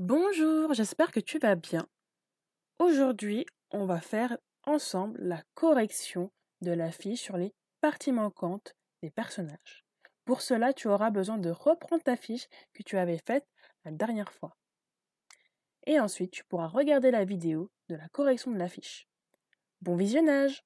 Bonjour, j'espère que tu vas bien. Aujourd'hui, on va faire ensemble la correction de la fiche sur les parties manquantes des personnages. Pour cela, tu auras besoin de reprendre ta fiche que tu avais faite la dernière fois. Et ensuite, tu pourras regarder la vidéo de la correction de la fiche. Bon visionnage